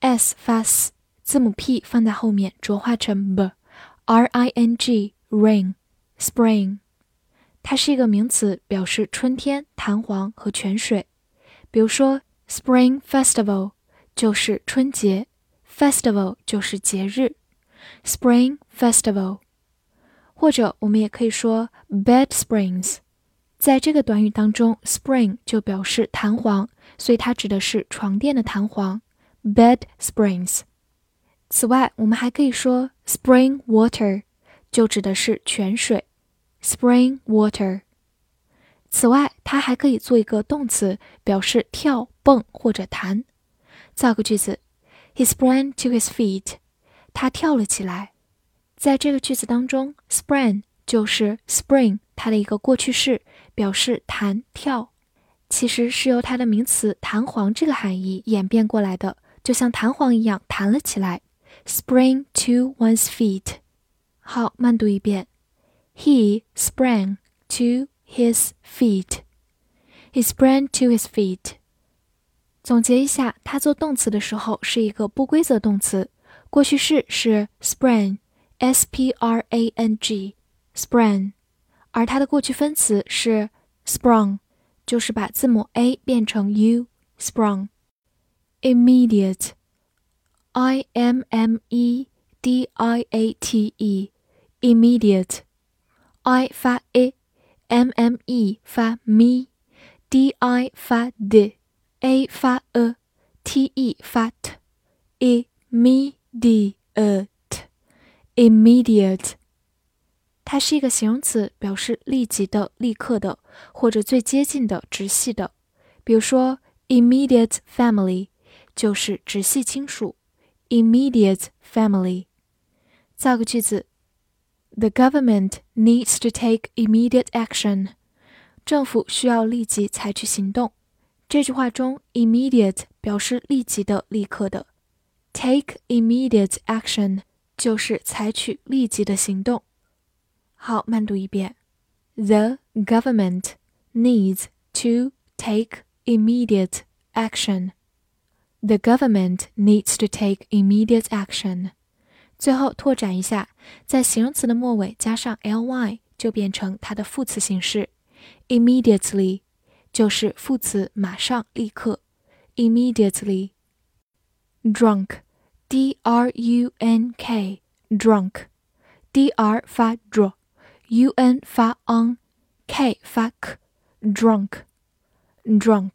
S 发 s，字母 p 放在后面浊化成 b，r i n g rain，spring，它是一个名词，表示春天、弹簧和泉水。比如说，Spring Festival 就是春节，Festival 就是节日，Spring Festival。或者我们也可以说 Bed Springs，在这个短语当中，spring 就表示弹簧，所以它指的是床垫的弹簧。Bed springs。此外，我们还可以说 spring water，就指的是泉水。Spring water。此外，它还可以做一个动词，表示跳、蹦或者弹。造个句子：He sprang to his feet。他跳了起来。在这个句子当中，sprang 就是 spring 它的一个过去式，表示弹跳，其实是由它的名词弹簧这个含义演变过来的。就像弹簧一样弹了起来，spring to one's feet。好，慢读一遍，He sprang to his feet。He sprang to his feet。总结一下，它做动词的时候是一个不规则动词，过去式是 sprang，s p r a n g，sprang，而它的过去分词是 sprung，就是把字母 a 变成 u，sprung。 immediate, I M M E D I A T E, immediate, I 发 a，M M E 发 mi，D I 发 d，A 发 a，T E 发 t，immediate，immediate，它是一个形容词，表示立即的、立刻的，或者最接近的、直系的。比如说，immediate family。 就是直系亲属，immediate family。造个句子：The government needs to take immediate action。政府需要立即采取行动。这句话中，immediate 表示立即的、立刻的，take immediate action 就是采取立即的行动。好，慢读一遍：The government needs to take immediate action。 The government needs to take immediate action。最后拓展一下，在形容词的末尾加上 ly，就变成它的副词形式。Immediately 就是副词马上、立刻。Immediately。Drunk，d r u n k，drunk，d r 发 dr，u n 发 on，k 发 k，drunk，drunk。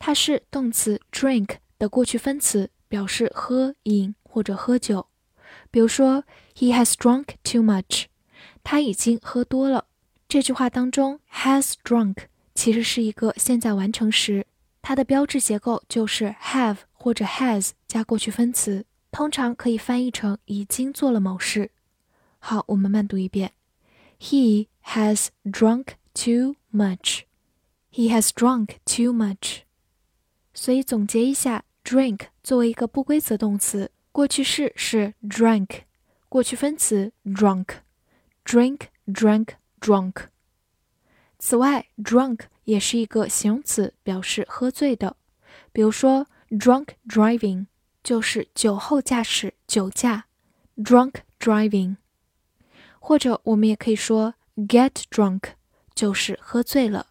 它是动词 drink 的过去分词，表示喝、饮或者喝酒。比如说，He has drunk too much，他已经喝多了。这句话当中，has drunk 其实是一个现在完成时，它的标志结构就是 have 或者 has 加过去分词，通常可以翻译成已经做了某事。好，我们慢读一遍：He has drunk too much。He has drunk too much。所以总结一下，drink 作为一个不规则动词，过去式是 drank，过去分词 drunk，drink，drank，drunk。此外，drunk 也是一个形容词，表示喝醉的。比如说，drunk driving 就是酒后驾驶、酒驾，drunk driving。或者我们也可以说 get drunk，就是喝醉了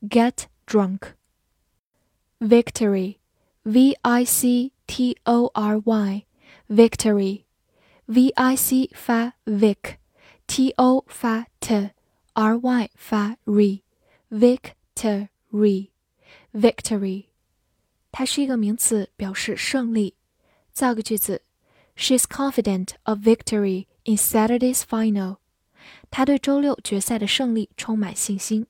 ，get drunk。victory, V I C T O R Y, victory, V I C 发 vic，T O 发 t，R Y 发 re，victory, victory，它是一个名词，表示胜利。造个句子：She's confident of victory in Saturday's final。她对周六决赛的胜利充满信心。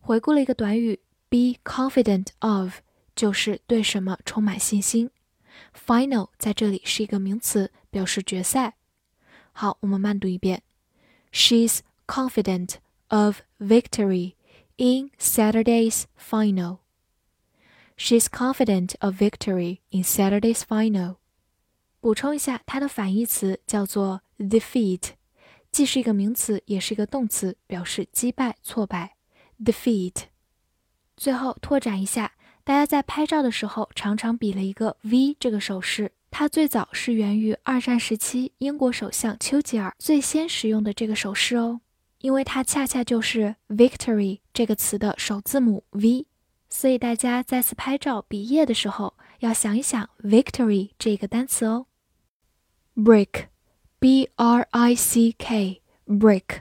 回顾了一个短语，be confident of。 就是对什么充满信心。Final 在这里是一个名词，表示决赛。好，我们慢读一遍。She's confident of victory in Saturday's final. She's confident of victory in Saturday's final. 补充一下，它的反义词叫做 defeat，既是一个名词，也是一个动词，表示击败、挫败。defeat。最后拓展一下，大家在拍照的时候常常比了一个 V 这个手势，它最早是源于二战时期英国首相丘吉尔最先使用的这个手势哦，因为它恰恰就是 victory 这个词的首字母 V，所以大家再次拍照比耶的时候要想一想 victory 这个单词哦。brick，b r i c k，brick，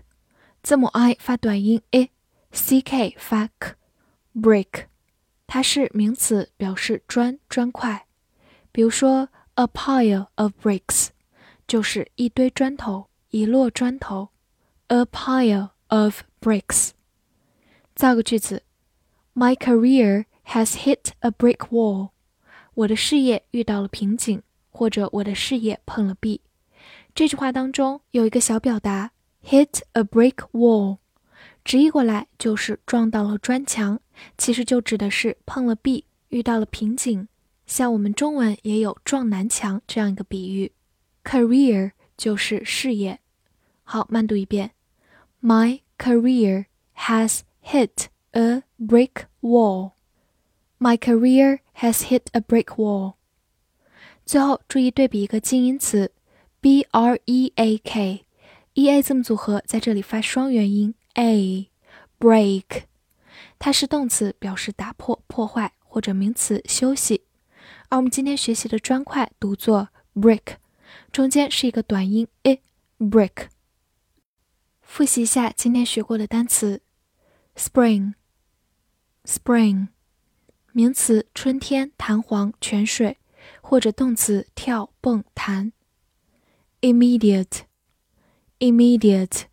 字母 i 发短音 i，c k 发 k，brick，它是名词，表示砖砖块。比如说，a pile of bricks 就是一堆砖头，一摞砖头。a pile of bricks。造个句子：My career has hit a brick wall。我的事业遇到了瓶颈。或者我的事业碰了壁。这句话当中有一个小表达 “hit a brick wall”，直译过来就是撞到了砖墙，其实就指的是碰了壁，遇到了瓶颈。像我们中文也有撞南墙这样一个比喻。career 就是事业。好，慢读一遍：My career has hit a brick wall. My career has hit a brick wall. 最后注意对比一个近义词，b r e a k，e a 字母组合在这里发双元音 a，break，它是动词，表示打破、破坏，或者名词休息。而我们今天学习的砖块读作 brick，中间是一个短音 i，brick。复习一下今天学过的单词：spring，spring，名词，春天，弹簧，泉水。或者动词跳、蹦、弹。immediate，immediate，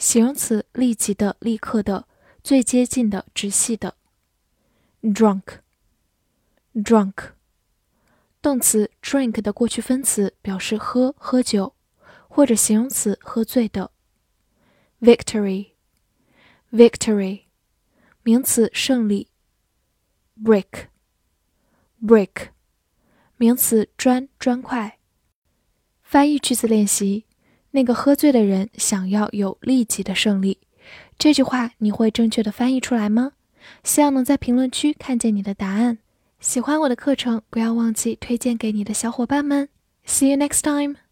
形容词立即的、立刻的、最接近的、直系的。drunk，drunk，动词 drink 的过去分词表示喝、喝酒，或者形容词喝醉的。victory，victory，名词胜利。brick，brick。名词砖砖块。翻译句子练习：那个喝醉的人想要有立即的胜利。这句话你会正确的翻译出来吗？希望能在评论区看见你的答案。喜欢我的课程，不要忘记推荐给你的小伙伴们。See you next time.